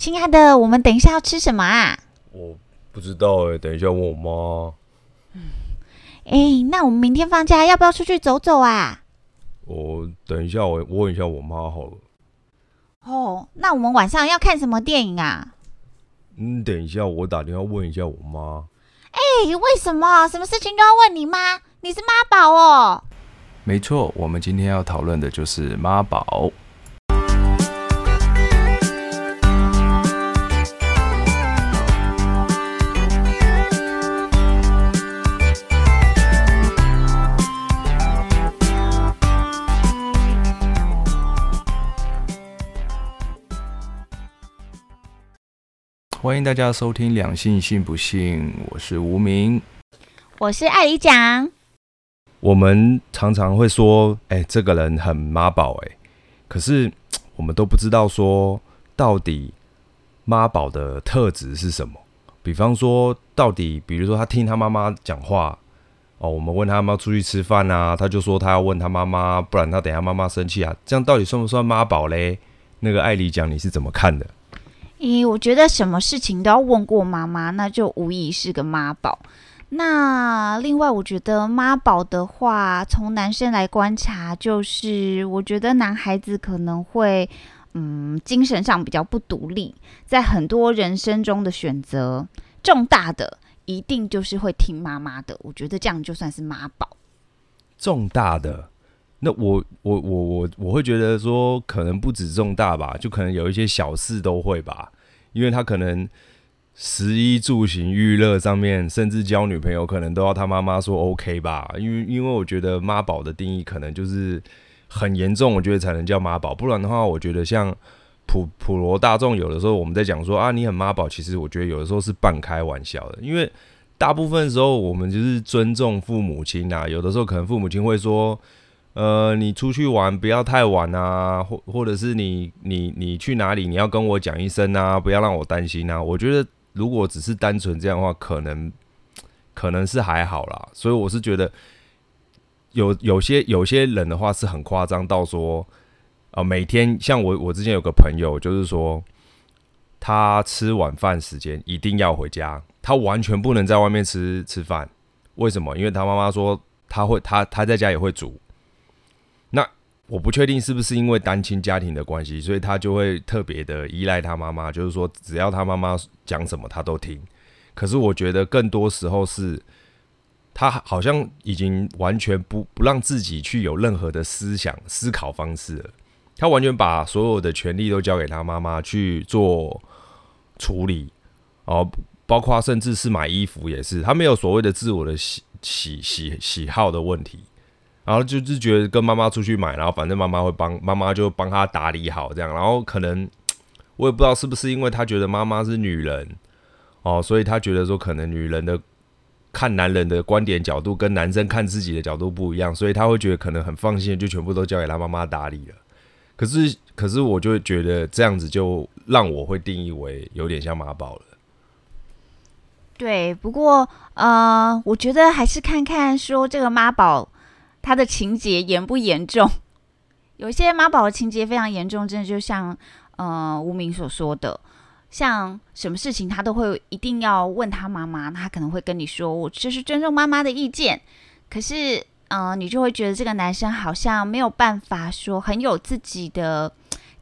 亲爱的，我们等一下要吃什么啊？我不知道哎，等一下问我妈。哎，那我们明天放假要不要出去走走啊？我等一下，我问一下我妈好了。哦，那我们晚上要看什么电影啊？嗯，等一下，我打电话问一下我妈。哎，为什么什么事情都要问你妈？你是妈宝哦。没错，我们今天要讨论的就是妈宝。欢迎大家收听《两性信不信》，我是无名，我是艾里讲。我们常常会说：“哎，这个人很妈宝。”哎，可是 我们都不知道说到底妈宝的特质是什么。比方说，到底比如说他听他妈妈讲话哦，我们问他要不要出去吃饭啊，他就说他要问他妈妈，不然他等下妈妈生气啊。这样到底算不算妈宝嘞？那个艾里讲，你是怎么看的？咦，我觉得什么事情都要问过妈妈，那就无疑是个妈宝。那另外，我觉得妈宝的话，从男生来观察，就是我觉得男孩子可能会，嗯，精神上比较不独立，在很多人生中的选择重大的，一定就是会听妈妈的。我觉得这样就算是妈宝。重大的，那我我我我我会觉得说，可能不止重大吧，就可能有一些小事都会吧。因为他可能食衣住行娱乐上面，甚至交女朋友，可能都要他妈妈说 OK 吧。因为因为我觉得妈宝的定义可能就是很严重，我觉得才能叫妈宝。不然的话，我觉得像普普罗大众，有的时候我们在讲说啊，你很妈宝，其实我觉得有的时候是半开玩笑的。因为大部分时候我们就是尊重父母亲啊，有的时候可能父母亲会说。呃，你出去玩不要太晚啊，或或者是你你你去哪里，你要跟我讲一声啊，不要让我担心啊。我觉得如果只是单纯这样的话，可能可能是还好啦。所以我是觉得有有些有些人的话是很夸张到说，啊，每天像我我之前有个朋友，就是说他吃晚饭时间一定要回家，他完全不能在外面吃吃饭。为什么？因为他妈妈说他会他他在家也会煮。我不确定是不是因为单亲家庭的关系，所以他就会特别的依赖他妈妈，就是说只要他妈妈讲什么他都听。可是我觉得更多时候是，他好像已经完全不不让自己去有任何的思想思考方式了，他完全把所有的权利都交给他妈妈去做处理，哦，包括甚至是买衣服也是，他没有所谓的自我的喜喜喜喜好的问题。然后就是觉得跟妈妈出去买，然后反正妈妈会帮妈妈就帮他打理好这样，然后可能 我也不知道是不是因为他觉得妈妈是女人哦，所以他觉得说可能女人的看男人的观点角度跟男生看自己的角度不一样，所以他会觉得可能很放心，就全部都交给他妈妈打理了。可是可是我就觉得这样子就让我会定义为有点像妈宝了。对，不过呃，我觉得还是看看说这个妈宝。他的情节严不严重？有些妈宝的情节非常严重，真的就像呃吴明所说的，像什么事情他都会一定要问他妈妈，他可能会跟你说：“我就是尊重妈妈的意见。”可是，嗯，你就会觉得这个男生好像没有办法说很有自己的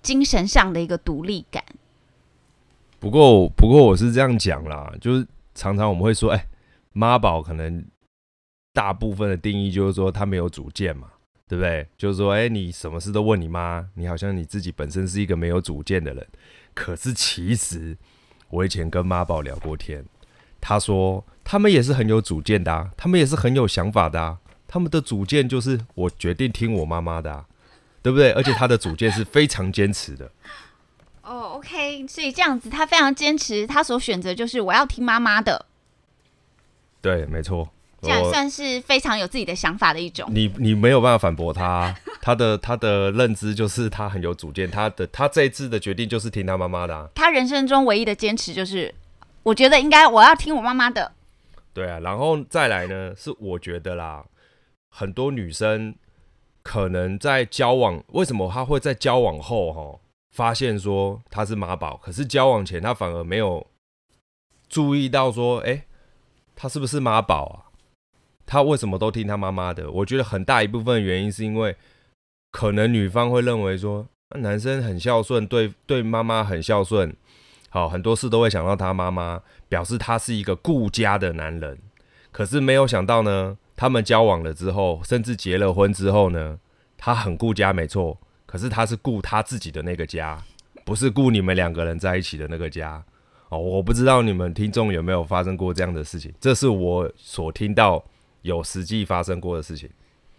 精神上的一个独立感。不过，不过我是这样讲啦，就是常常我们会说：“哎，妈宝可能。”大部分的定义就是说他没有主见嘛，对不对？就是说，哎，你什么事都问你妈，你好像你自己本身是一个没有主见的人。可是其实我以前跟妈宝聊过天，他说他们也是很有主见的，啊他们也是很有想法的，啊他们的主见就是我决定听我妈妈的，啊对不对？而且他的主见是非常坚持的。哦，OK，所以这样子他非常坚持，他所选择就是我要听妈妈的。对，没错。这样算是非常有自己的想法的一种。你你没有办法反驳他，他的他的认知就是他很有主见，他的他这一次的决定就是听他妈妈的。他人生中唯一的坚持就是，我觉得应该我要听我妈妈的。对啊，然后再来呢，是我觉得啦，很多女生可能在交往，为什么她会在交往后哈发现说她是妈宝，可是交往前她反而没有注意到说，哎，他是不是妈宝啊？他为什么都听他妈妈的？我觉得很大一部分原因是因为，可能女方会认为说，男生很孝顺，对对妈妈很孝顺，好很多事都会想到他妈妈，表示他是一个顾家的男人。可是没有想到呢，他们交往了之后，甚至结了婚之后呢，他很顾家，没错。可是他是顾他自己的那个家，不是顾你们两个人在一起的那个家。哦，我不知道你们听众有没有发生过这样的事情，这是我所听到。有实际发生过的事情。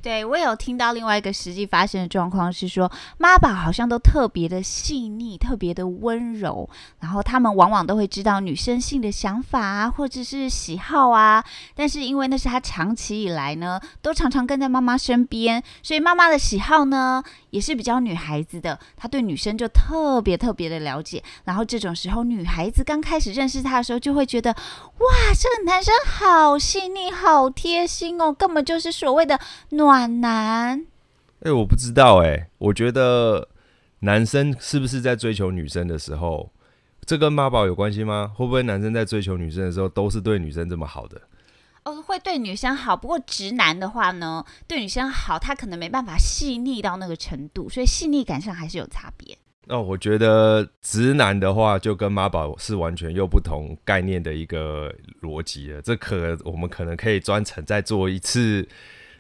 对我有听到另外一个实际发生的状况是说，妈宝好像都特别的细腻，特别的温柔，然后他们往往都会知道女生性的想法啊，或者是喜好啊。但是因为那是他长期以来呢，都常常跟在妈妈身边，所以妈妈的喜好呢。也是比较女孩子的，他对女生就特别特别的了解。然后这种时候，女孩子刚开始认识他的时候，就会觉得，哇，这个男生好细腻、好贴心哦，根本就是所谓的暖男。哎，我不知道哎，我觉得男生是不是在追求女生的时候，这跟妈宝有关系吗？会不会男生在追求女生的时候，都是对女生这么好的？哦，会对女生好，不过直男的话呢，对女生好，他可能没办法细腻到那个程度，所以细腻感上还是有差别。哦，我觉得直男的话，就跟妈宝是完全又不同概念的一个逻辑了。这可我们可能可以专程再做一次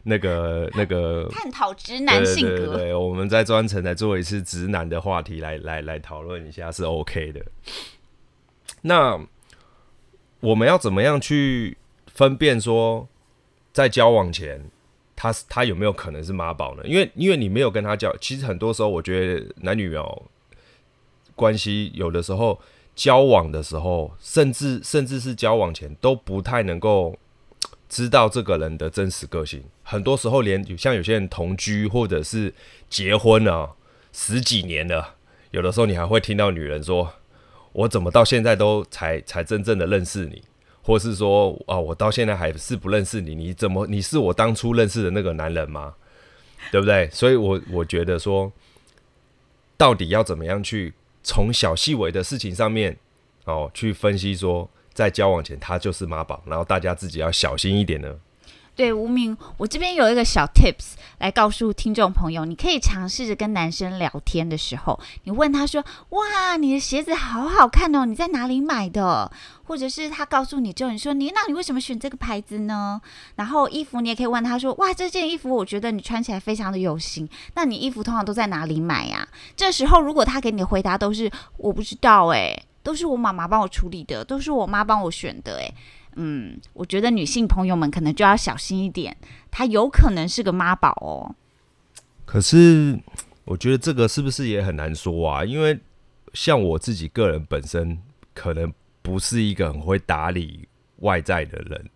那个 那个 探讨直男性格。对，我们在专程来做一次直男的话题，来来来讨论一下是 OK 的。那我们要怎么样去？分辨说，在交往前，他他有没有可能是妈宝呢？因为因为你没有跟他交，其实很多时候我觉得男女哦关系有的时候交往的时候，甚至甚至是交往前都不太能够知道这个人的真实个性。很多时候连像有些人同居或者是结婚了十几年了，有的时候你还会听到女人说：“我怎么到现在都才才真正的认识你。”或是说啊，我到现在还是不认识你，你怎么你是我当初认识的那个男人吗？对不对？所以，我我觉得说，到底要怎么样去从小细微的事情上面哦，去分析说，在交往前他就是妈宝，然后大家自己要小心一点呢？对，无名，我这边有一个小 tips 来告诉听众朋友，你可以尝试着跟男生聊天的时候，你问他说：“哇，你的鞋子好好看哦，你在哪里买的？”或者是他告诉你之后，你说：“你那你为什么选这个牌子呢？” 然后衣服你也可以问他说：“哇，这件衣服我觉得你穿起来非常的有型，那你衣服通常都在哪里买呀？”这时候如果他给你的回答都是“我不知道，诶，都是我妈妈帮我处理的，都是我妈帮我选的，诶。嗯，我觉得女性朋友们可能就要小心一点，她有可能是个妈宝哦。可是，我觉得这个是不是也很难说啊？因为像我自己个人本身，可能不是一个很会打理外在的人，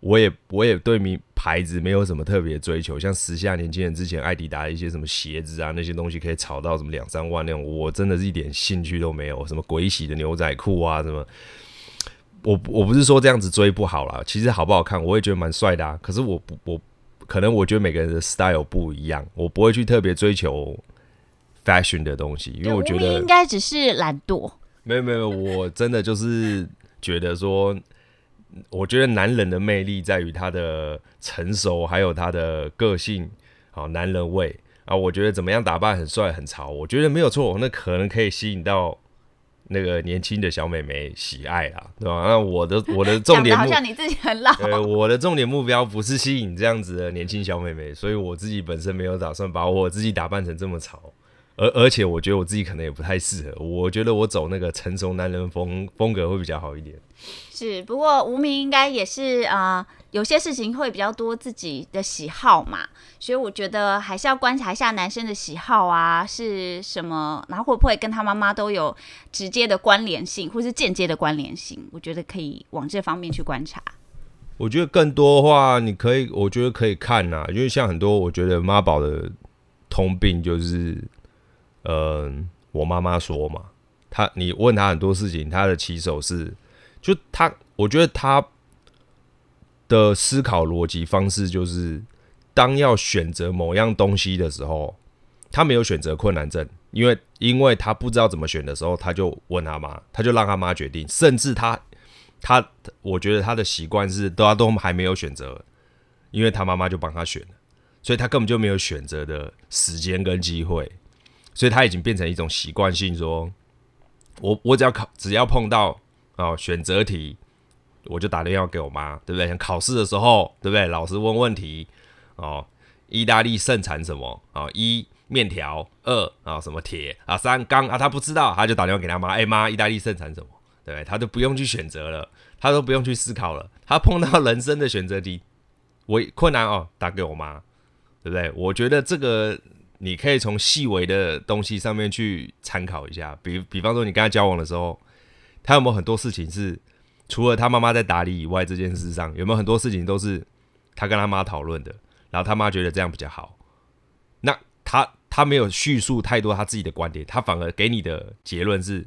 我也我也对明牌子没有什么特别追求。像时下年轻人之前艾迪达一些什么鞋子啊，那些东西可以炒到什么两三万那种，我真的是一点兴趣都没有。什么鬼洗的牛仔裤啊，什么。我我不是说这样子追不好啦，其实好不好看，我也觉得蛮帅的啊。可是我不我可能我觉得每个人的 style 不一样，我不会去特别追求 fashion 的东西，因为我觉得应该只是懒惰。没有没有，我真的就是觉得说，我觉得男人的魅力在于他的成熟，还有他的个性，好男人味啊。我觉得怎么样打扮很帅很潮，我觉得没有错，那可能可以吸引到。那个年轻的小美眉喜爱啦，对吧？那我的我的重点，好像你自己很老。对，我的重点目标不是吸引这样子的年轻小美眉，所以我自己本身没有打算把我自己打扮成这么潮，而而且我觉得我自己可能也不太适合。我觉得我走那个成熟男人风风格会比较好一点。是，不过无名应该也是啊。有些事情会比较多自己的喜好嘛，所以我觉得还是要观察一下男生的喜好啊是什么，然后会不会跟他妈妈都有直接的关联性，或是间接的关联性？我觉得可以往这方面去观察。我觉得更多的话，你可以，我觉得可以看呐，因为像很多，我觉得妈宝的通病就是，嗯，我妈妈说嘛，他你问他很多事情，他的起手是，就他，我觉得他。的思考逻辑方式就是，当要选择某样东西的时候，他没有选择困难症，因为因为他不知道怎么选的时候，他就问他妈，他就让他妈决定，甚至他他我觉得他的习惯是都他都还没有选择，因为他妈妈就帮他选了，所以他根本就没有选择的时间跟机会，所以他已经变成一种习惯性说，我我只要考只要碰到哦选择题，我就打电话给我妈，对不对？像考试的时候，对不对？老师问问题哦，意大利盛产什么啊？一面条，二啊什么铁啊，三钢啊，他不知道，他就打电话给他妈，哎妈，意大利盛产什么？对他都不用去选择了，他都不用去思考了。他碰到人生的选择题，我困难哦，打给我妈，对不对？我觉得这个你可以从细微的东西上面去参考一下，比比方说你跟他交往的时候，他有没有很多事情是除了他妈妈在打理以外，这件事上有没有很多事情都是他跟他妈讨论的，然后他妈觉得这样比较好，那他他没有叙述太多他自己的观点，他反而给你的结论是。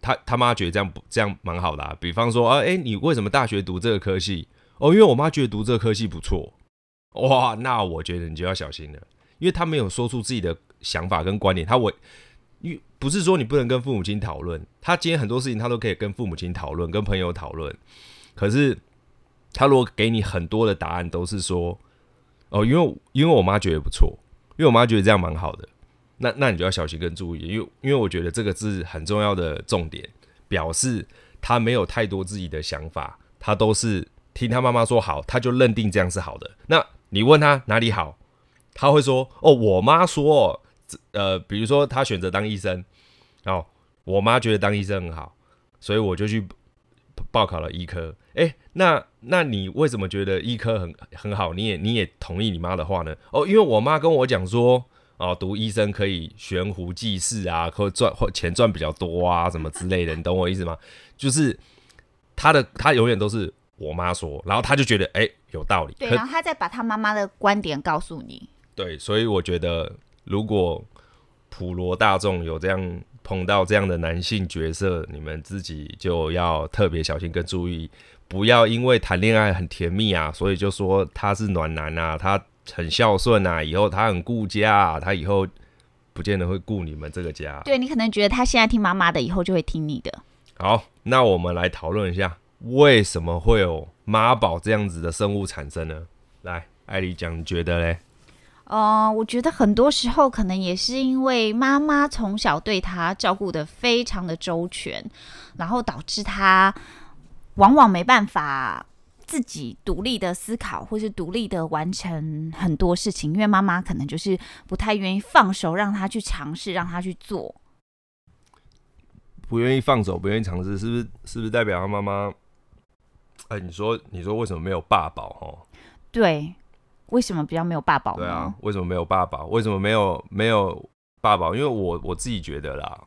他他妈觉得这样不这样蛮好的，比方说啊，哎，你为什么大学读这个科系？哦，因为我妈觉得读这个科系不错。哇，那我觉得你就要小心了，因为他没有说出自己的想法跟观点。他我，因不是说你不能跟父母亲讨论，他今天很多事情他都可以跟父母亲讨论，跟朋友讨论。可是他如果给你很多的答案，都是说哦，因为因为我妈觉得不错，因为我妈觉得这样蛮好的。那那你就要小心跟注意，因为因为我觉得这个是很重要的重点，表示他没有太多自己的想法，他都是听他妈妈说好，他就认定这样是好的。那你问他哪里好，他会说哦，我妈说，呃，比如说他选择当医生，哦，我妈觉得当医生很好，所以我就去报考了医科。诶，那那你为什么觉得医科很很好？你也你也同意你妈的话呢？哦，因为我妈跟我讲说。哦，读医生可以悬壶济世啊，或赚或钱赚比较多啊，什么之类的，你懂我意思吗？就是他的他永远都是我妈说，然后他就觉得哎有道理，对，然后他再把他妈妈的观点告诉你。对，所以我觉得如果普罗大众有这样碰到这样的男性角色，你们自己就要特别小心跟注意，不要因为谈恋爱很甜蜜啊，所以就说他是暖男啊，他。很孝顺啊，以后他很顾家，啊他以后不见得会顾你们这个家。对你可能觉得他现在听妈妈的，以后就会听你的。好，那我们来讨论一下，为什么会有妈宝这样子的生物产生呢？来，艾丽讲，你觉得嘞？呃，我觉得很多时候可能也是因为妈妈从小对他照顾的非常的周全，然后导致他往往没办法。自己独立的思考，或是独立的完成很多事情，因为妈妈可能就是不太愿意放手，让他去尝试，让他去做。不愿意放手，不愿意尝试，是不是？是不是代表他妈妈？哎，你说，你说为什么没有爸宝？哦，对，为什么比较没有爸宝？对啊，为什么没有爸宝？为什么没有没有爸宝？因为我我自己觉得啦，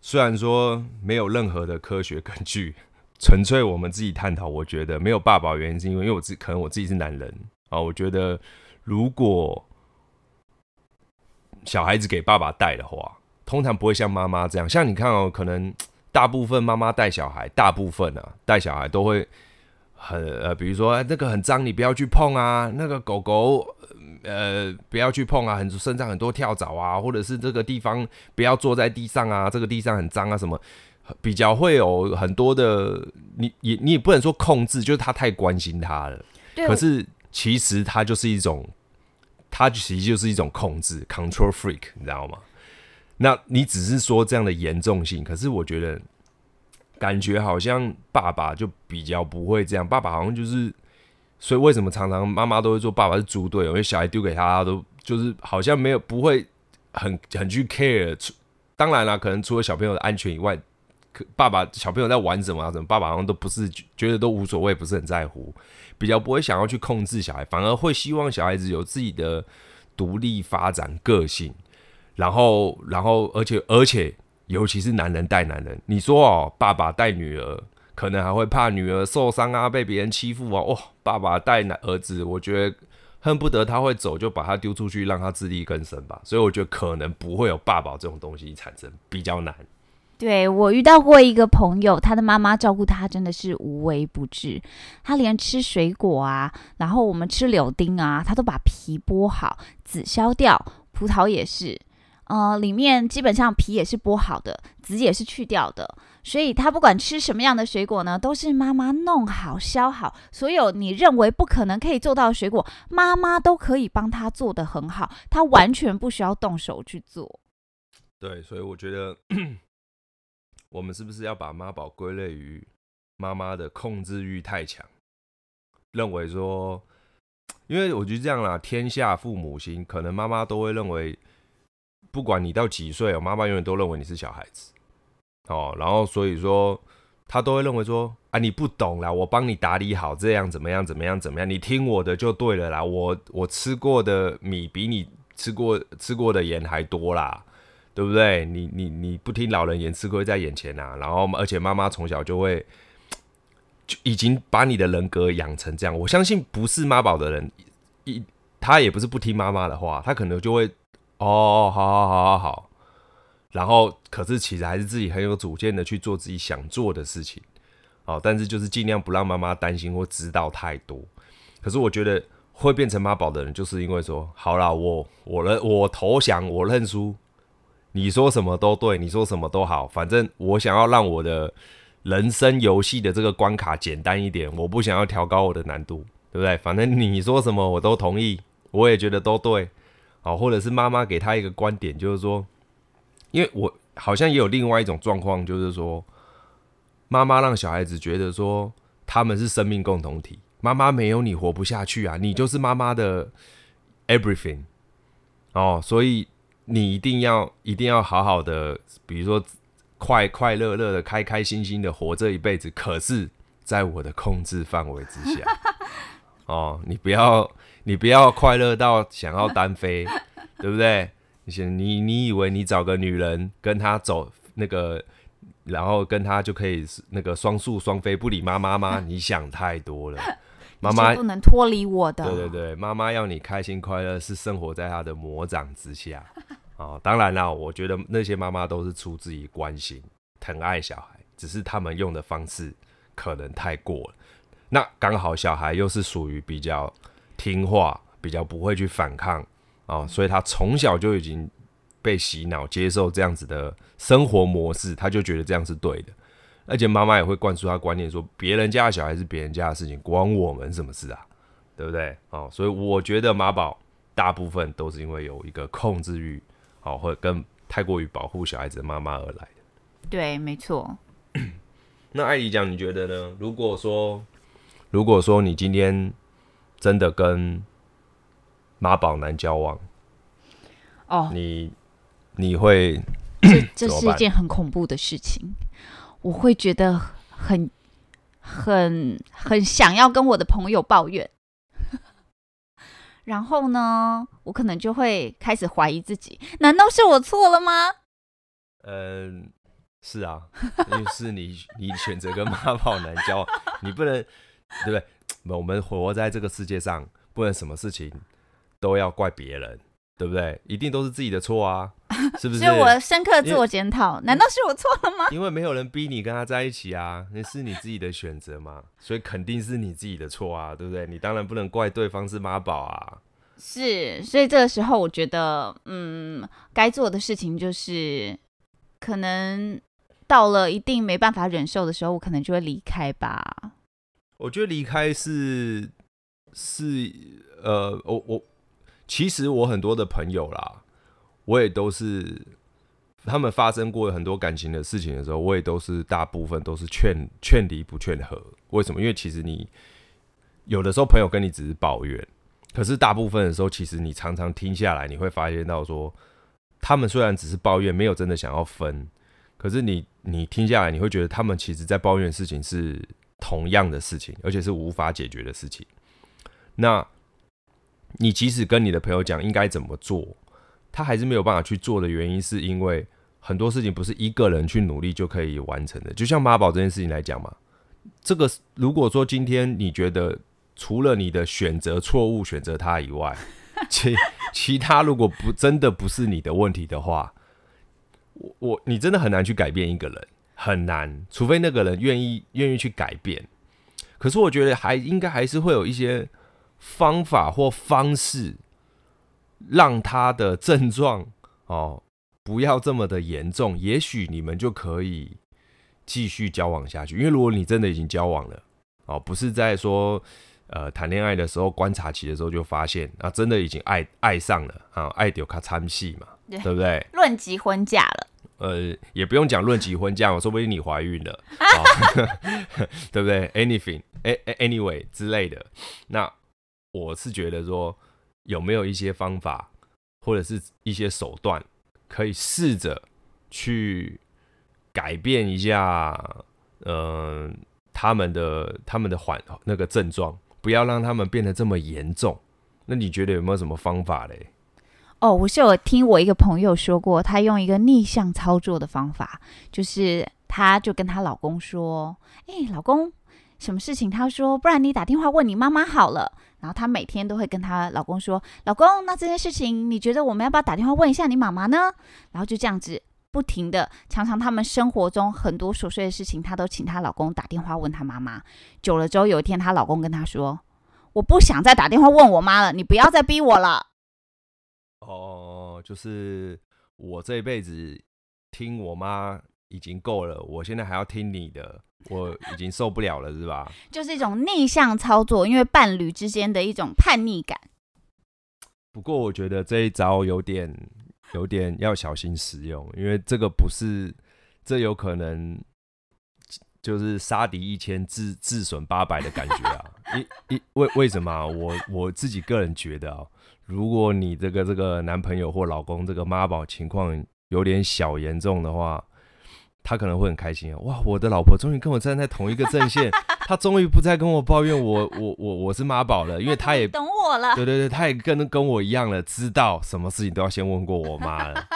虽然说没有任何的科学根据。纯粹我们自己探讨，我觉得没有爸爸原因是因为，因为我自可能我自己是男人啊，我觉得如果小孩子给爸爸带的话，通常不会像妈妈这样。像你看哦，可能大部分妈妈带小孩，大部分啊带小孩都会很呃，比如说那个很脏，你不要去碰啊；那个狗狗呃不要去碰啊，很身上很多跳蚤啊，或者是这个地方不要坐在地上啊，这个地上很脏啊什么。比较会有很多的，你也你也不能说控制，就是他太关心他了。可是其实他就是一种，它其实就是一种控制，control freak，你知道吗？那你只是说这样的严重性，可是我觉得感觉好像爸爸就比较不会这样，爸爸好像就是，所以为什么常常妈妈都会说爸爸是猪队友，因为小孩丢给他都就是好像没有不会很很去 care。当然了，可能除了小朋友的安全以外。可爸爸小朋友在玩什么啊？什么爸爸好像都不是觉得都无所谓，不是很在乎，比较不会想要去控制小孩，反而会希望小孩子有自己的独立发展个性。然后，然后，而且，而且，尤其是男人带男人，你说哦，爸爸带女儿，可能还会怕女儿受伤啊，被别人欺负啊。哦，爸爸带男儿子，我觉得恨不得他会走就把他丢出去，让他自力更生吧。所以我觉得可能不会有爸爸这种东西产生，比较难。对我遇到过一个朋友，他的妈妈照顾他真的是无微不至，他连吃水果啊，然后我们吃柳丁啊，他都把皮剥好，籽削掉，葡萄也是，呃，里面基本上皮也是剥好的，籽也是去掉的，所以他不管吃什么样的水果呢，都是妈妈弄好、削好，所有你认为不可能可以做到的水果，妈妈都可以帮他做的很好，他完全不需要动手去做。对，所以我觉得 我们是不是要把妈宝归类于妈妈的控制欲太强？认为说，因为我觉得这样啦，天下父母心，可能妈妈都会认为，不管你到几岁哦，妈妈永远都认为你是小孩子哦，然后所以说，他都会认为说，啊，你不懂啦，我帮你打理好，这样怎么样，怎么样，怎么样，你听我的就对了啦，我我吃过的米比你吃过吃过的盐还多啦，对不对？你你你不听老人言，吃亏在眼前呐，然后而且妈妈从小就会。就已经把你的人格养成这样，我相信不是妈宝的人，一他也不是不听妈妈的话，他可能就会哦，好好好好好，然后可是其实还是自己很有主见的去做自己想做的事情，哦，但是就是尽量不让妈妈担心或知道太多。可是我觉得会变成妈宝的人，就是因为说好了，我我认我投降，我认输，你说什么都对，你说什么都好，反正我想要让我的。人生游戏的这个关卡简单一点，我不想要调高我的难度，对不对？反正你说什么我都同意，我也觉得都对，好，或者是妈妈给他一个观点，就是说，因为我好像也有另外一种状况，就是说，妈妈让小孩子觉得说他们是生命共同体，妈妈没有你活不下去啊，你就是妈妈的 everything，哦，所以你一定要一定要好好的，比如说。快快乐乐的、开开心心的活这一辈子，可是在我的控制范围之下。哦，你不要，你不要快乐到想要单飞，对不对？你想，你你以为你找个女人跟她走那个，然后跟她就可以那个双宿双飞，不理妈妈吗？你想太多了，妈妈不能脱离我的。对对对，妈妈要你开心快乐，是生活在她的魔掌之下。哦，当然啦，我觉得那些妈妈都是出自于关心、疼爱小孩，只是他们用的方式可能太过了。那刚好小孩又是属于比较听话、比较不会去反抗啊，所以他从小就已经被洗脑，接受这样子的生活模式，他就觉得这样是对的。而且妈妈也会灌输他观念，说别人家的小孩是别人家的事情，关我们什么事啊？对不对？哦，所以我觉得马宝大部分都是因为有一个控制欲。好，或者跟太过于保护小孩子的妈妈而来的，对，没错。那艾迪讲，你觉得呢？如果说，如果说你今天真的跟妈宝男交往，哦，你你会这 这是一件很恐怖的事情，我会觉得很很很想要跟我的朋友抱怨。然后呢，我可能就会开始怀疑自己，难道是我错了吗？嗯，是啊，因为是你你选择跟妈宝男交往，你不能对不对？我们活在这个世界上，不能什么事情都要怪别人，对不对？一定都是自己的错啊，是不是？所以我深刻自我检讨，难道是我错了吗？因为没有人逼你跟他在一起啊，那是你自己的选择嘛，所以肯定是你自己的错啊，对不对？你当然不能怪对方是妈宝啊。是，所以这个时候我觉得，嗯，该做的事情就是，可能到了一定没办法忍受的时候，我可能就会离开吧。我觉得离开是是呃，我我其实我很多的朋友啦，我也都是他们发生过很多感情的事情的时候，我也都是大部分都是劝劝离不劝和。为什么？因为其实你有的时候朋友跟你只是抱怨。可是大部分的时候，其实你常常听下来，你会发现到说，他们虽然只是抱怨，没有真的想要分，可是你你听下来，你会觉得他们其实在抱怨的事情是同样的事情，而且是无法解决的事情。那你即使跟你的朋友讲应该怎么做，他还是没有办法去做的原因，是因为很多事情不是一个人去努力就可以完成的。就像妈宝这件事情来讲嘛，这个如果说今天你觉得。除了你的选择错误选择他以外，其其他如果不真的不是你的问题的话，我我你真的很难去改变一个人，很难，除非那个人愿意愿意去改变。可是我觉得还应该还是会有一些方法或方式，让他的症状哦不要这么的严重，也许你们就可以继续交往下去。因为如果你真的已经交往了，哦，不是在说呃谈恋爱的时候观察期的时候就发现啊，真的已经爱爱上了啊，爱丢卡参戏嘛，对对不对？论及婚嫁了，呃，也不用讲论及婚嫁，说不定你怀孕了，哦、对不对？Anything，a anyway 之类的。那我是觉得说，有没有一些方法，或者是一些手段，可以试着去改变一下，呃，他们的他们的缓那个症状，不要让他们变得这么严重。那你觉得有没有什么方法嘞？哦，我是有听我一个朋友说过，她用一个逆向操作的方法，就是她就跟她老公说：“哎、老公，什么事情？”她说：“不然你打电话问你妈妈好了。”然后她每天都会跟她老公说：“老公，那这件事情你觉得我们要不要打电话问一下你妈妈呢？”然后就这样子不停的，常常他们生活中很多琐碎的事情，她都请她老公打电话问她妈妈。久了之后，有一天她老公跟她说：“我不想再打电话问我妈了，你不要再逼我了。”哦，就是我这一辈子听我妈已经够了，我现在还要听你的，我已经受不了了，是吧？就是一种逆向操作，因为伴侣之间的一种叛逆感。不过我觉得这一招有点有点要小心使用，因为这个不是，这有可能就是杀敌一千自自损八百的感觉啊！一一为为什么啊、我我自己个人觉得啊，如果你这个这个男朋友或老公这个妈宝情况有点小严重的话，他可能会很开心啊！哇，我的老婆终于跟我站在同一个阵线，她终于不再跟我抱怨我我我我是妈宝了，因为她也懂我了。对对对，他也跟跟我一样了，知道什么事情都要先问过我妈了。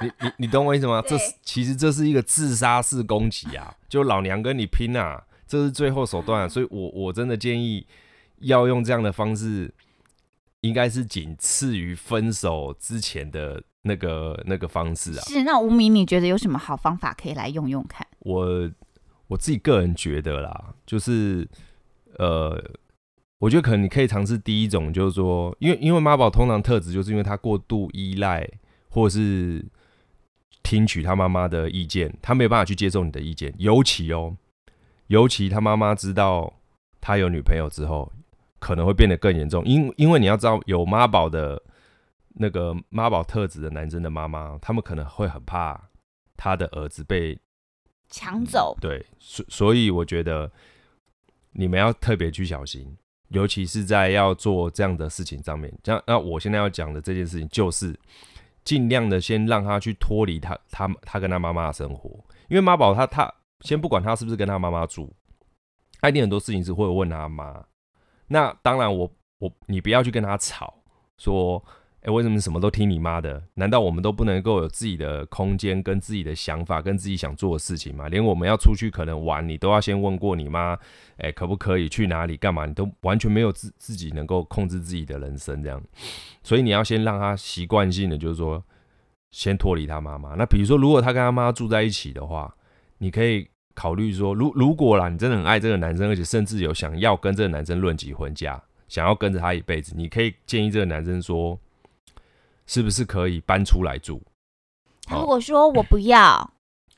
你你你懂我意思吗？这是其实这是一个自杀式攻击啊！就老娘跟你拼啊，这是最后手段、啊。所以我我真的建议要用这样的方式，应该是仅次于分手之前的那个那个方式啊。是，那吴明，你觉得有什么好方法可以来用用看？我我自己个人觉得啦，就是呃，我觉得可能你可以尝试第一种，就是说，因为因为妈宝通常特质就是因为他过度依赖，或者是听取他妈妈的意见，他没有办法去接受你的意见，尤其哦，尤其他妈妈知道他有女朋友之后，可能会变得更严重，因因为你要知道，有妈宝的那个妈宝特质的男生的妈妈，他们可能会很怕他的儿子被抢走，对，所所以我觉得你们要特别去小心，尤其是在要做这样的事情上面。这样，那我现在要讲的这件事情，就是尽量的先让他去脱离他他他跟他妈妈的生活，因为妈宝他他先不管他是不是跟他妈妈住，他一定很多事情是会问他妈。那当然我，我你不要去跟他吵，说，哎、为什么什么都听你妈的？难道我们都不能够有自己的空间、跟自己的想法、跟自己想做的事情吗？连我们要出去可能玩，你都要先问过你妈，哎、可不可以去哪里干嘛？你都完全没有自自己能够控制自己的人生这样，所以你要先让他习惯性的，就是说，先脱离他妈妈。那比如说，如果他跟他妈住在一起的话，你可以考虑说，如如果啦，你真的很爱这个男生，而且甚至有想要跟这个男生论及婚嫁，想要跟着他一辈子，你可以建议这个男生说，是不是可以搬出来住？他如果说我不要，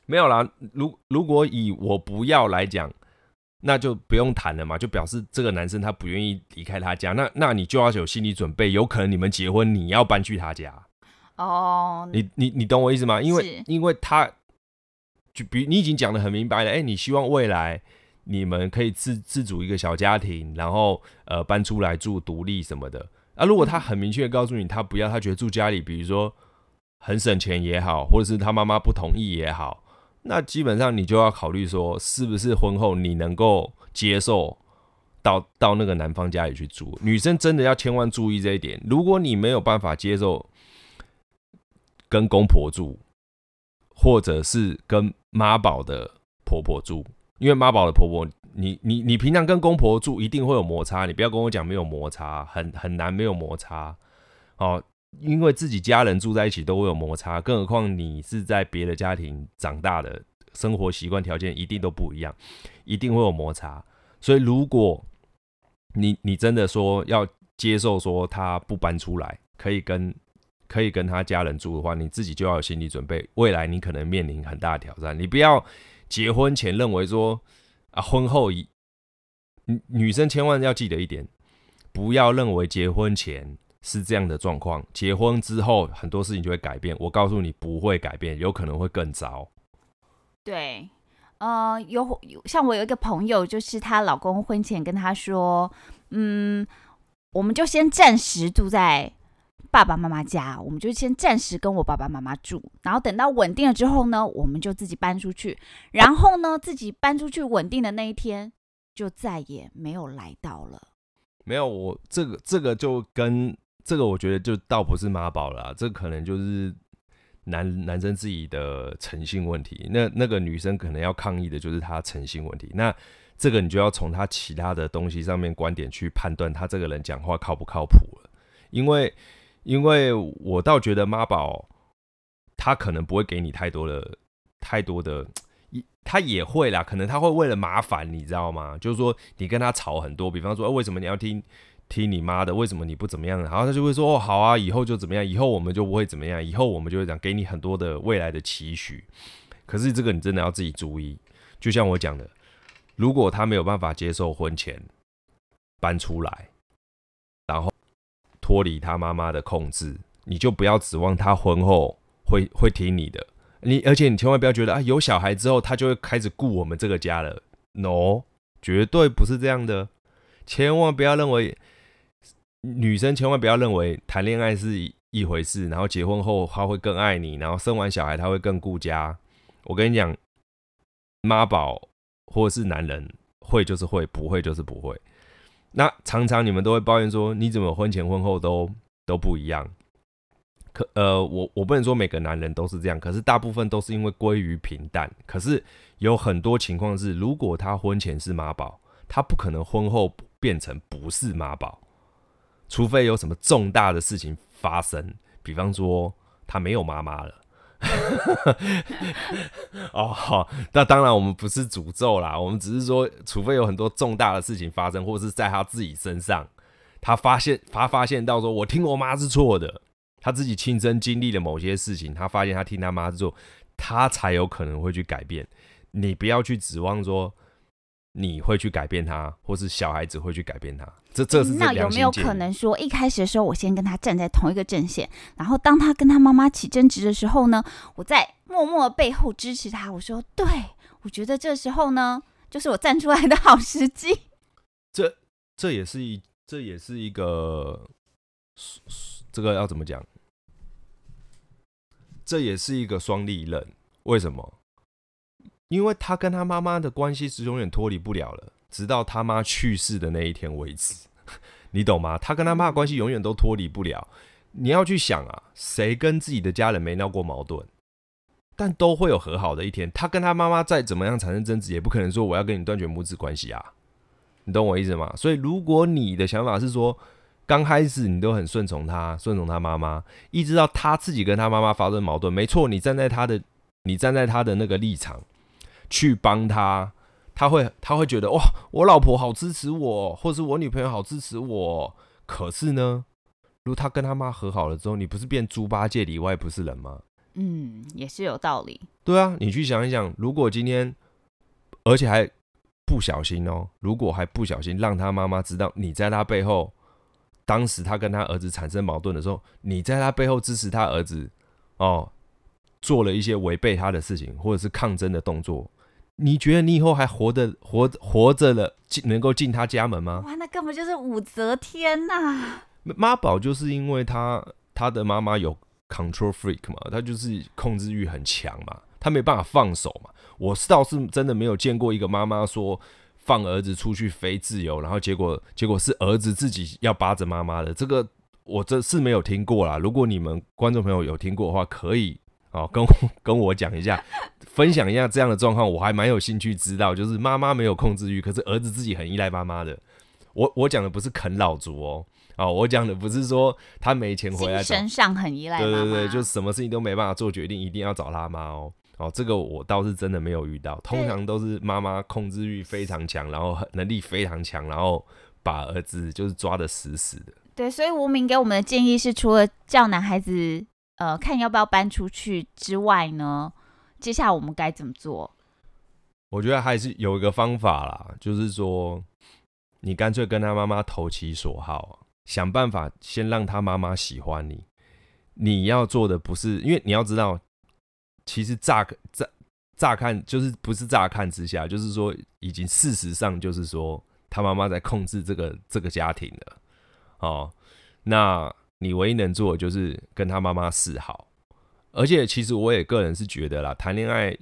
没有啦，如如果以我不要来讲，那就不用谈了嘛，就表示这个男生他不愿意离开他家，那那你就要有心理准备，有可能你们结婚你要搬去他家，哦，你你你懂我意思吗？因为因为他就比你已经讲的很明白了，哎、你希望未来你们可以自自主一个小家庭，然后呃搬出来住独立什么的。啊，如果他很明确告诉你他不要，他觉得住家里，比如说很省钱也好，或者是他妈妈不同意也好，那基本上你就要考虑说，是不是婚后你能够接受到到那个男方家里去住。女生真的要千万注意这一点，如果你没有办法接受跟公婆住，或者是跟妈宝的婆婆住，因为妈宝的婆婆，你你你平常跟公婆住一定会有摩擦，你不要跟我讲没有摩擦，很很难没有摩擦哦。因为自己家人住在一起都会有摩擦，更何况你是在别的家庭长大的，生活习惯条件一定都不一样，一定会有摩擦。所以如果你你真的说要接受说他不搬出来，可以跟可以跟他家人住的话，你自己就要有心理准备，未来你可能面临很大的挑战。你不要结婚前认为说啊，婚后一女女生千万要记得一点，不要认为结婚前是这样的状况，结婚之后很多事情就会改变。我告诉你，不会改变，有可能会更糟。对，呃，有有像我有一个朋友，就是她老公婚前跟她说，嗯，我们就先暂时住在。爸爸妈妈家，我们就先暂时跟我爸爸妈妈住，然后等到稳定了之后呢，我们就自己搬出去。然后呢，自己搬出去稳定的那一天，就再也没有来到了。没有，我这个这个就跟这个，我觉得就倒不是妈宝了，这可能就是男男生自己的诚信问题。那那个女生可能要抗议的就是他诚信问题。那这个你就要从他其他的东西上面观点去判断他这个人讲话靠不靠谱了，因为。因为我倒觉得妈宝，他可能不会给你太多的、太多的，他也会啦，可能他会为了麻烦，你知道吗？就是说你跟他吵很多，比方说，为什么你要听听你妈的？为什么你不怎么样？然后他就会说，哦，好啊，以后就怎么样，以后我们就不会怎么样，以后我们就会讲，给你很多的未来的期许。可是这个你真的要自己注意，就像我讲的，如果他没有办法接受婚前搬出来，脱离他妈妈的控制，你就不要指望他婚后会会听你的。你而且你千万不要觉得啊，有小孩之后他就会开始顾我们这个家了。No，绝对不是这样的。千万不要认为女生千万不要认为谈恋爱是一回事，然后结婚后他会更爱你，然后生完小孩他会更顾家。我跟你讲，妈宝或者是男人会就是会，不会就是不会。那常常你们都会抱怨说，你怎么婚前婚后都都不一样？可呃，我我不能说每个男人都是这样，可是大部分都是因为归于平淡。可是有很多情况是，如果他婚前是妈宝，他不可能婚后变成不是妈宝，除非有什么重大的事情发生，比方说他没有妈妈了。哦，好，那当然我们不是诅咒啦，我们只是说，除非有很多重大的事情发生，或者是在他自己身上，他发现他发现到说，我听我妈是错的，他自己亲身经历了某些事情，他发现他听他妈是错，他才有可能会去改变。你不要去指望说。你会去改变他，或是小孩子会去改变他？这这是那有没有可能说，一开始的时候我先跟他站在同一个阵线，然后当他跟他妈妈起争执的时候呢，我在默默背后支持他。我说，对我觉得这时候呢，就是我站出来的好时机。这这也是一这也是一个，这个要怎么讲？这也是一个双利刃。为什么？因为他跟他妈妈的关系是永远脱离不了了，直到他妈去世的那一天为止，你懂吗？他跟他妈关系永远都脱离不了。你要去想啊，谁跟自己的家人没闹过矛盾？但都会有和好的一天。他跟他妈妈再怎么样产生争执，也不可能说我要跟你断绝母子关系啊。你懂我意思吗？所以，如果你的想法是说，刚开始你都很顺从他，顺从他妈妈，一直到他自己跟他妈妈发生矛盾，没错，你站在他的，你站在他的那个立场。去帮他，他会他会觉得哇，我老婆好支持我，或者是我女朋友好支持我。可是呢，如果他跟他妈和好了之后，你不是变猪八戒里外不是人吗？嗯，也是有道理。对啊，你去想一想，如果今天，而且还不小心哦，如果还不小心让他妈妈知道你在他背后，当时他跟他儿子产生矛盾的时候，你在他背后支持他儿子哦，做了一些违背他的事情，或者是抗争的动作。你觉得你以后还活得活活着了，进能够进他家门吗？哇，那根本就是武则天呐！妈宝就是因为他他的妈妈有 control freak 嘛，他就是控制欲很强嘛，他没办法放手嘛。我倒是真的没有见过一个妈妈说放儿子出去飞自由，然后结果结果是儿子自己要扒着妈妈的，这个我这是没有听过啦。如果你们观众朋友有听过的话，可以。哦，跟 跟我讲一下，分享一下这样的状况，我还蛮有兴趣知道。就是妈妈没有控制欲，可是儿子自己很依赖妈妈的。我我讲的不是啃老族哦，哦，我讲的不是说他没钱回来，身上很依赖。对对对，就什么事情都没办法做决定，一定要找他妈哦。哦，这个我倒是真的没有遇到，通常都是妈妈控制欲非常强，然后能力非常强，然后把儿子就是抓的死死的。对，所以无名给我们的建议是，除了叫男孩子呃看要不要搬出去之外呢，接下来我们该怎么做？我觉得还是有一个方法啦，就是说，你干脆跟他妈妈投其所好，想办法先让他妈妈喜欢你。你要做的不是，因为你要知道，其实乍乍乍看就是不是乍看之下，就是说已经事实上就是说他妈妈在控制这个这个家庭了。哦，那你唯一能做的就是跟他妈妈示好。而且其实我也个人是觉得啦，谈恋爱。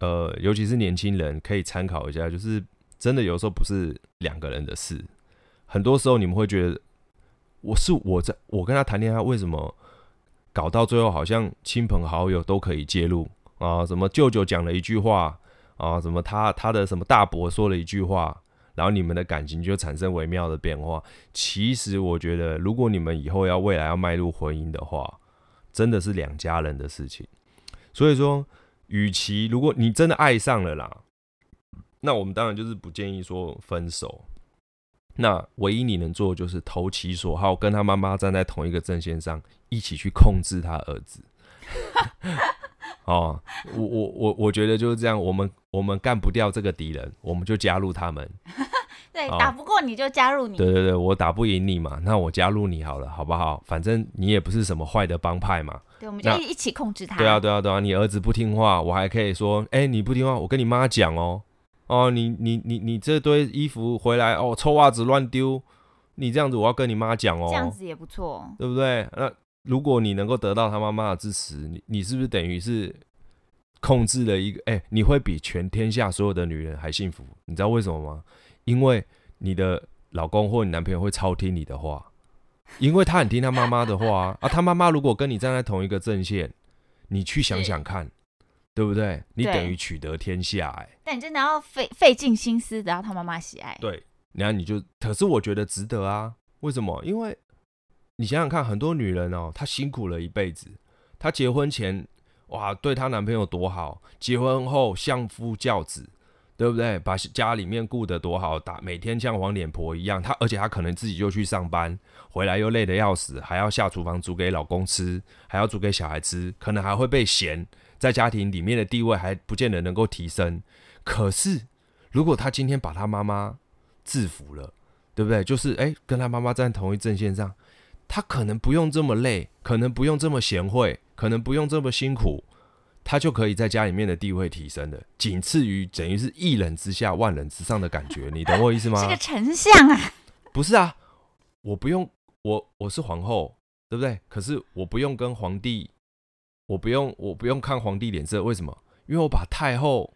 呃，尤其是年轻人可以参考一下，就是真的有时候不是两个人的事，很多时候你们会觉得我是我在我跟他谈恋爱，为什么搞到最后好像亲朋好友都可以介入啊？什么舅舅讲了一句话啊？什么他他的什么大伯说了一句话，然后你们的感情就产生微妙的变化。其实我觉得，如果你们以后要未来要迈入婚姻的话，真的是两家人的事情。所以说。与其如果你真的爱上了啦，那我们当然就是不建议说分手。那唯一你能做的就是投其所好，跟他妈妈站在同一个阵线上，一起去控制他儿子。哦，我我我我觉得就是这样，我们我们干不掉这个敌人，我们就加入他们。对，打不过你就加入你。对对对，我打不赢你嘛，那我加入你好了，好不好？反正你也不是什么坏的帮派嘛。对，我们就一起控制他。对啊，对啊，对啊！你儿子不听话，我还可以说，哎，你不听话，我跟你妈讲哦，哦，你你你你这堆衣服回来哦，臭袜子乱丢，你这样子我要跟你妈讲哦。这样子也不错，对不对？那如果你能够得到他妈妈的支持，你你是不是等于是控制了一个？哎，你会比全天下所有的女人还幸福？你知道为什么吗？因为你的老公或你男朋友会超听你的话。因为他很听他妈妈的话啊，他妈妈如果跟你站在同一个阵线，你去想想看，对不对？你等于取得天下哎。但你真的要费费尽心思得到他妈妈喜爱。对，然后你就，可是我觉得值得啊。为什么？因为你想想看，很多女人哦，她辛苦了一辈子，她结婚前哇对她男朋友多好，结婚后相夫教子。对不对？把家里面顾得多好，打每天像黄脸婆一样。她而且她可能自己就去上班，回来又累得要死，还要下厨房煮给老公吃，还要煮给小孩吃，可能还会被嫌，在家庭里面的地位还不见得能够提升。可是，如果她今天把她妈妈制服了，对不对？就是诶，跟她妈妈站同一阵线上，她可能不用这么累，可能不用这么贤惠，可能不用这么辛苦。他就可以在家里面的地位提升的，仅次于等于是一人之下万人之上的感觉，你懂我意思吗？是个丞相啊，不是啊，我不用我我是皇后，对不对？可是我不用跟皇帝，我不用我不用看皇帝脸色，为什么？因为我把太后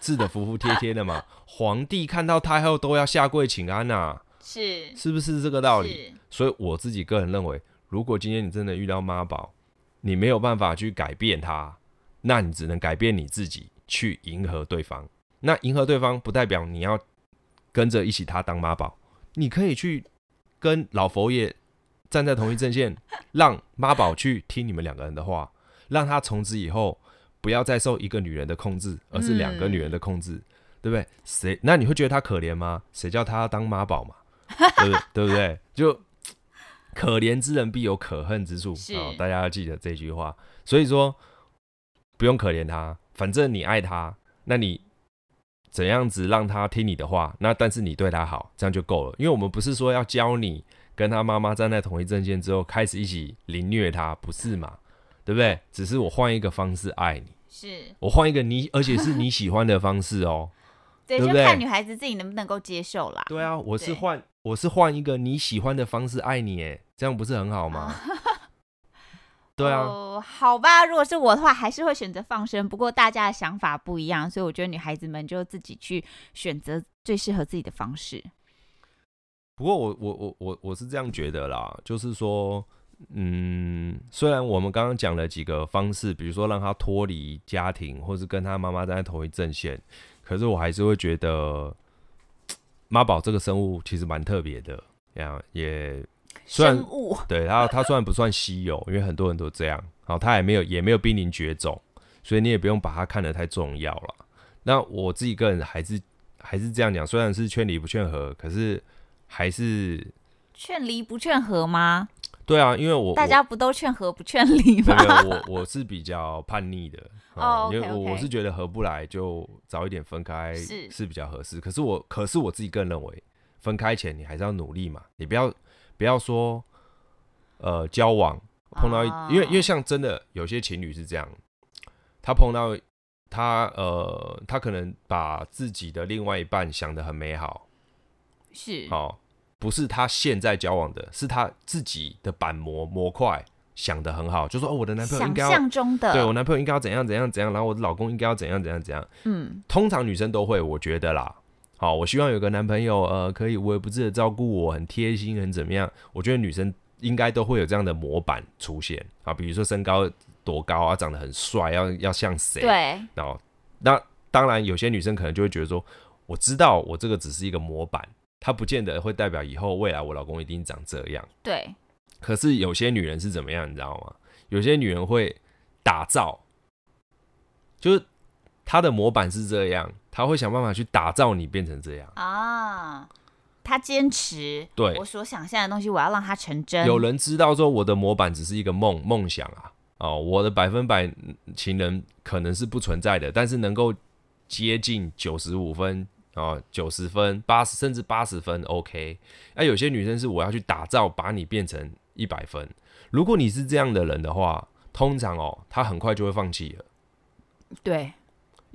治的服服帖帖的嘛，皇帝看到太后都要下跪请安呐，是是不是这个道理？所以我自己个人认为，如果今天你真的遇到妈宝，你没有办法去改变他。那你只能改变你自己去迎合对方。那迎合对方不代表你要跟着一起他当妈宝，你可以去跟老佛爷站在同一阵线，让妈宝去听你们两个人的话，让他从此以后不要再受一个女人的控制，而是两个女人的控制，对不对？谁？那你会觉得他可怜吗？谁叫他当妈宝嘛？对不对？对不对？就可怜之人必有可恨之处啊！大家要记得这句话。所以说。不用可怜他，反正你爱他，那你怎样子让他听你的话？那但是你对他好，这样就够了。因为我们不是说要教你跟他妈妈站在同一阵线之后开始一起凌虐他，不是嘛？对不对？只是我换一个方式爱你，是我换一个你，而且是你喜欢的方式哦。对，就看女孩子自己能不能够接受啦。对啊，我是换，我是换一个你喜欢的方式爱你，哎，这样不是很好吗？对啊，好吧，如果是我的话，还是会选择放生。不过大家的想法不一样，所以我觉得女孩子们就自己去选择最适合自己的方式。不过我我我我我是这样觉得啦，就是说，嗯，虽然我们刚刚讲了几个方式，比如说让他脱离家庭，或是跟他妈妈站在同一阵线，可是我还是会觉得 妈宝这个生物其实蛮特别的，这样也。生物 对它，它虽然不算稀有，因为很多人都这样，然后，它也没有也没有濒临绝种，所以你也不用把它看得太重要了。那我自己个人还是还是这样讲，虽然是劝离不劝和，可是还是劝离不劝和吗？对啊，因为我大家不都劝和不劝离吗？没有，我我是比较叛逆的 哦因为我我是觉得合不来就早一点分开是是比较合适。可是我可是我自己个人认为，分开前你还是要努力嘛，你不要不要说呃交往碰到因为因为像真的有些情侣是这样，他碰到他呃他可能把自己的另外一半想得很美好，是哦，不是他现在交往的，是他自己的板模模块想的很好，就说哦，我的男朋友应想该要象中的，对我男朋友应该要怎样怎样怎样，然后我的老公应该要怎样怎样怎样。嗯，通常女生都会，我觉得啦。好，我希望有个男朋友，呃，可以无微不至的照顾我，很贴心，很怎么样？我觉得女生应该都会有这样的模板出现啊，比如说身高多高啊，长得很帅，要要像谁？对，然后那当然有些女生可能就会觉得说，我知道我这个只是一个模板，它不见得会代表以后未来我老公一定长这样。对，可是有些女人是怎么样，你知道吗？有些女人会打造，就是她的模板是这样，他会想办法去打造你变成这样。啊，他坚持，对我所想象的东西，我要让它成真。有人知道说我的模板只是一个梦梦想啊，哦，我的百分百情人可能是不存在的，但是能够接近九十五分哦，九十分、八十甚至八十分，OK。那、有些女生是我要去打造，把你变成一百分。如果你是这样的人的话，通常哦，她很快就会放弃了，对，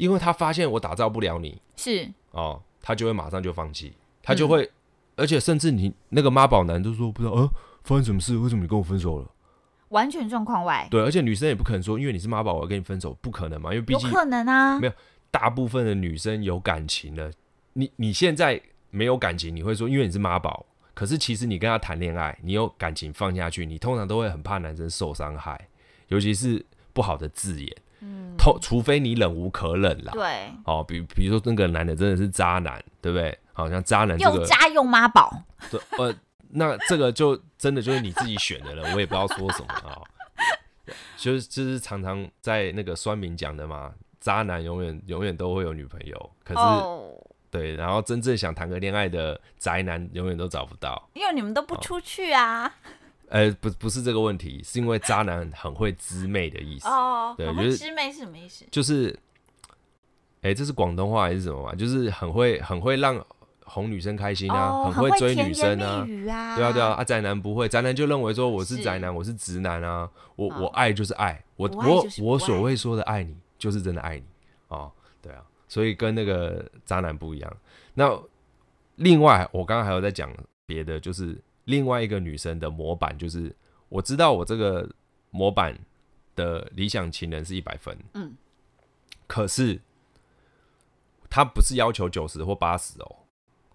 因为他发现我打造不了你是哦，他就会马上就放弃，他就会，而且甚至你那个妈宝男都说不知道，呃，发生什么事？为什么你跟我分手了？完全状况外，对，而且女生也不可能说，因为你是妈宝，我要跟你分手，不可能嘛，因为毕竟有可能啊没，有大部分的女生有感情的。你你现在没有感情，你会说因为你是妈宝，可是其实你跟他谈恋爱，你有感情放下去，你通常都会很怕男生受伤害，尤其是不好的字眼。嗯，透除非你忍无可忍啦。对，哦，比比如说那个男的真的是渣男，对不对？好像渣男这个，又渣又妈宝，对呃，那这个就真的就是你自己选的了，我也不知道说什么啊、就是就是常常在那个酸民讲的嘛，渣男永远永远都会有女朋友，可是、哦，对，然后真正想谈个恋爱的宅男永远都找不到。因为你们都不出去啊，呃，不不是这个问题，是因为渣男很会知妹的意思，对就是师妹是什么意思？就是，哎、这是广东话还是什么嘛？就是很会很会让哄女生开心啊，哦，会追女生啊对啊，对啊，啊，宅男不会，宅男就认为说我是是宅男，我是直男啊，我哦我爱就是爱，我我我所谓说的爱你，就是真的爱你哦，对啊，所以跟那个渣男不一样。那另外，我刚刚还有在讲别的，就是另外一个女生的模板，就是我知道我这个模板的理想情人是一百分，嗯，可是他不是要求九十或八十哦，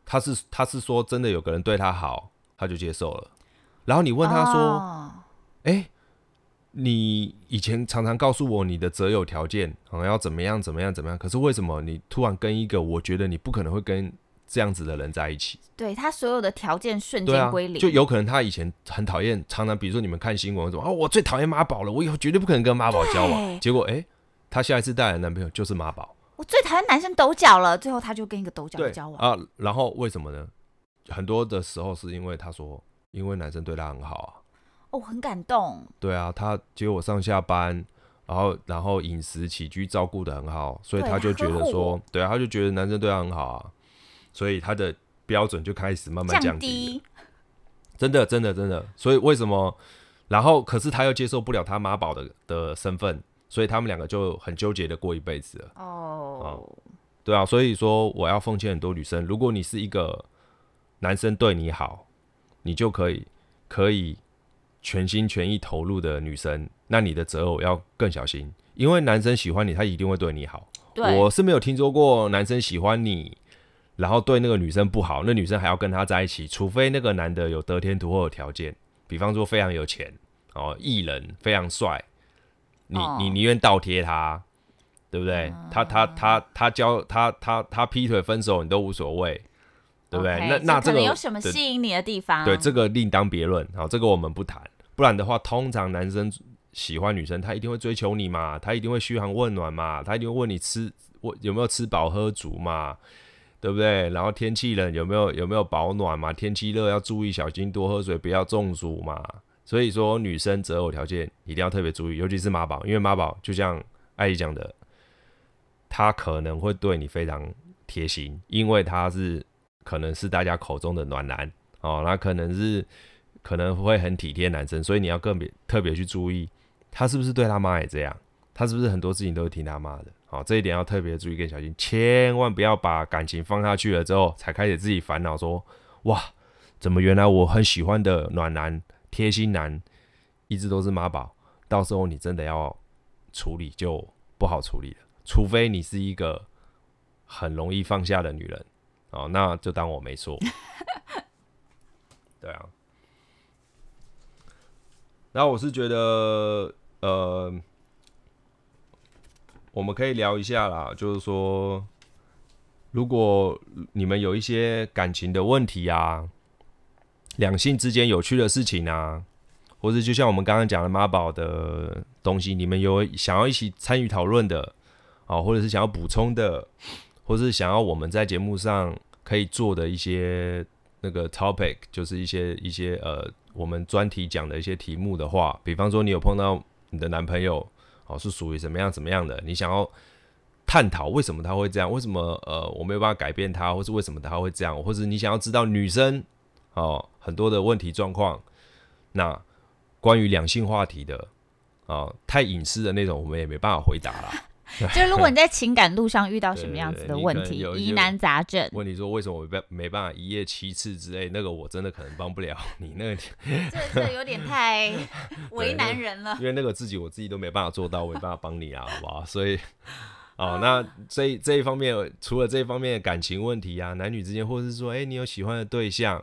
他是他是说真的有个人对他好，他就接受了。然后你问他说哦：“哎、你以前常常告诉我你的择友条件，好、像要怎么样怎么样怎么样，可是为什么你突然跟一个我觉得你不可能会跟这样子的人在一起？对他所有的条件瞬间归零，，就有可能他以前很讨厌，常常比如说你们看新闻说啊，我最讨厌妈宝了，我以后绝对不可能跟妈宝交往。对结果哎、他下一次带来的男朋友就是妈宝。”我最讨厌男生抖脚了，最后他就跟一个抖脚的交往。啊，然后为什么呢？很多的时候是因为他说，因为男生对他很好啊，哦，很感动，对啊，他接我上下班，然后然后饮食起居照顾的很好，所以他就觉得说，对啊，他就觉得男生对他很好啊，所以他的标准就开始慢慢降低真的真的真的，所以为什么？然后可是他又接受不了他妈宝的的身份，所以他们两个就很纠结的过一辈子了。哦，对啊，所以说我要奉劝很多女生，如果你是一个男生对你好，你就可以可以全心全意投入的女生，那你的择偶要更小心，因为男生喜欢你，他一定会对你好。我是没有听说过男生喜欢你，然后对那个女生不好，那女生还要跟他在一起，除非那个男的有得天独厚的条件，比方说非常有钱哦，艺人非常帅，你哦你宁愿倒贴他，对不对？他他他他交他他他劈腿分手你都无所谓，对不对那那这个有什么吸引你的地方？对，这个另当别论。好，这个我们不谈。不然的话，通常男生喜欢女生，他一定会追求你嘛，他一定会嘘寒问暖嘛，他一定会问你吃我有没有吃饱喝足嘛。对不对？然后天气冷有没有有没有保暖嘛？天气热要注意小心多喝水，不要中暑嘛。所以说女生择偶条件一定要特别注意，尤其是妈宝，因为妈宝就像艾姨讲的，他可能会对你非常贴心，因为他是可能是大家口中的暖男哦，那可能是可能会很体贴男生，所以你要更别特别去注意，他是不是对他妈也这样，他是不是很多事情都是听他妈的。好，这一点要特别注意跟小心，千万不要把感情放下去了之后，才开始自己烦恼说，哇，怎么原来我很喜欢的暖男、贴心男，一直都是妈宝，到时候你真的要处理就不好处理了，除非你是一个很容易放下的女人，哦，那就当我没说。对啊，然后我是觉得，呃。我们可以聊一下啦，就是说，如果你们有一些感情的问题啊，两性之间有趣的事情啊，或者就像我们刚刚讲的妈宝的东西，你们有想要一起参与讨论的啊，或者是想要补充的，或是想要我们在节目上可以做的一些那个 topic，就是一些一些呃，我们专题讲的一些题目的话，比方说你有碰到你的男朋友。哦，是属于怎么样怎么样的？你想要探讨为什么他会这样？为什么呃我没有办法改变他，或是为什么他会这样？或是你想要知道女生哦很多的问题状况？那关于两性话题的啊，太隐私的那种，我们也没办法回答了。就如果你在情感路上遇到什么样子的问题，疑难杂症，问你说为什么我没没办法一夜七次之类，那个我真的可能帮不了你。那个 这这有点太为难人了，因为那个自己我自己都没办法做到，我没办法帮你啊，好不好？所以哦，那 这这一方面，除了这一方面的感情问题啊，男女之间，或者是说，哎，你有喜欢的对象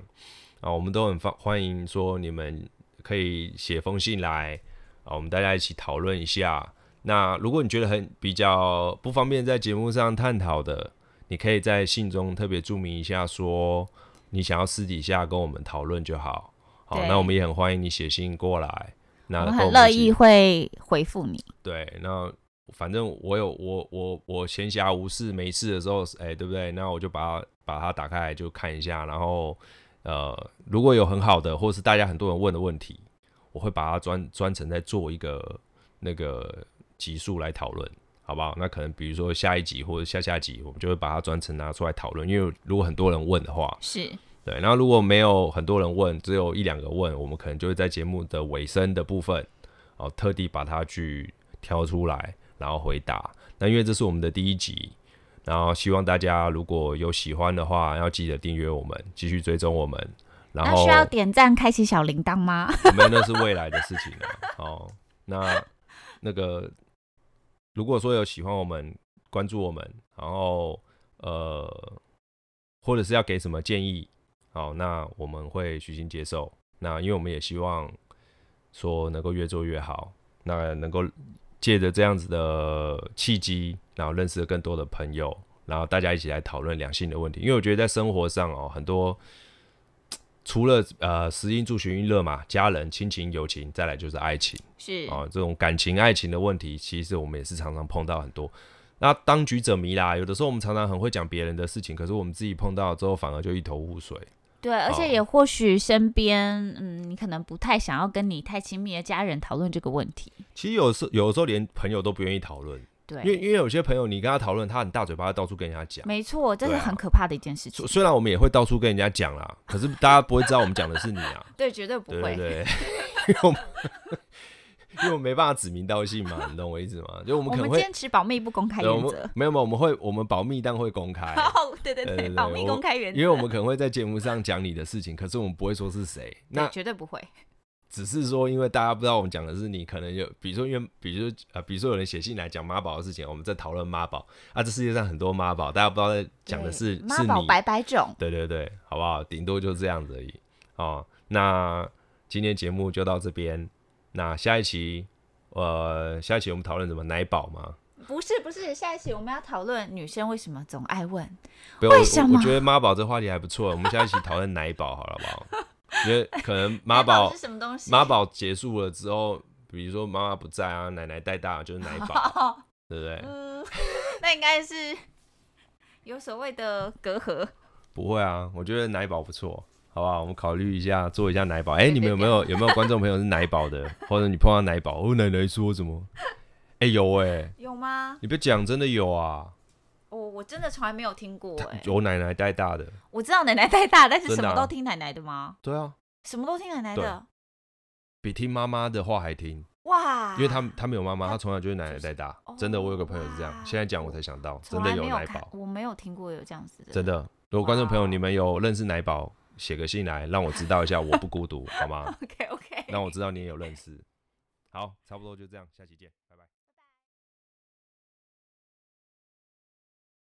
啊，我们都很欢欢迎说你们可以写封信来啊，我们大家一起讨论一下。那如果你觉得很比较不方便在节目上探讨的，你可以在信中特别注明一下，说你想要私底下跟我们讨论就好。好，那我们也很欢迎你写信过来。那我们很乐意会回复你。对，那反正我有我我我闲暇无事没事的时候，哎，对不对？那我就把它把它打开来就看一下，然后呃，如果有很好的或是大家很多人问的问题，我会把它专专程再做一个那个。集数来讨论，好不好？那可能比如说下一集或者下下集，我们就会把它专程拿出来讨论。因为如果很多人问的话，是对。然后如果没有很多人问，只有一两个问，我们可能就会在节目的尾声的部分，哦，特地把它去挑出来，然后回答。那因为这是我们的第一集，然后希望大家如果有喜欢的话，要记得订阅我们，继续追踪我们。然后需要点赞、开启小铃铛吗？我们那是未来的事情了。哦，那那个。如果说有喜欢我们、关注我们，然后呃，或者是要给什么建议，好，那我们会虚心接受。那因为我们也希望说能够越做越好，那能够借着这样子的契机，然后认识更多的朋友，然后大家一起来讨论两性的问题。因为我觉得在生活上哦，很多。除了呃，食衣住行娱乐嘛，家人、亲情、友情，再来就是爱情，是啊，这种感情、爱情的问题，其实我们也是常常碰到很多。那当局者迷啦，有的时候我们常常很会讲别人的事情，可是我们自己碰到之后，反而就一头雾水。对，而且也或许身边，嗯，你可能不太想要跟你太亲密的家人讨论这个问题。其实有时有的时候连朋友都不愿意讨论。对，因为因为有些朋友，你跟他讨论，他很大嘴巴，到处跟人家讲。没错，这是很可怕的一件事情。虽然我们也会到处跟人家讲啦，可是大家不会知道我们讲的是你啊。对，绝对不会。对，因为我们因为我们没办法指名道姓嘛，你懂我意思吗？就我们可能会坚持保密不公开原则。没有没有，我们会我们保密但会公开。哦，对对对，保密公开原则。因为我们可能会在节目上讲你的事情，可是我们不会说是谁。那绝对不会。只是说，因为大家不知道我们讲的是你，可能有，比如说，因为，比如说，呃，比如说有人写信来讲妈宝的事情，我们在讨论妈宝啊，这世界上很多妈宝，大家不知道在讲的是妈宝百百种，对对对，好不好？顶多就这样子而已哦。那今天节目就到这边，那下一期，呃，下一期我们讨论什么奶宝吗？不是不是，下一期我们要讨论女生为什么总爱问为什么？我觉得妈宝这话题还不错，我们下一期讨论奶宝，好了好不好？因为可能妈宝是什么东西？妈宝结束了之后，比如说妈妈不在啊，奶奶带大就是奶宝，对不对？嗯，那应该是有所谓的隔阂。不会啊，我觉得奶宝不错，好不好？我们考虑一下做一下奶宝。哎、别你们有没有有没有观众朋友是奶宝的，或者你碰到奶宝，哦，奶奶说什么？哎、有哎、有吗？你别讲，真的有啊，我我真的从来没有听过哎、有奶奶带大的，我知道奶奶带大，但是什么都听奶奶的吗？对啊，什么都听奶奶的？比听妈妈的话还听，哇！因为他他没有妈妈，他他从小就是奶奶带大，真的，我有个朋友是这样，现在讲我才想到，真的有奶宝，，我没有听过有这样子的，真的。如果观众朋友你们有认识奶宝，写个信来让我知道一下，我不孤独，好吗？OK OK，让我知道你也有认识。好，差不多就这样，下期见。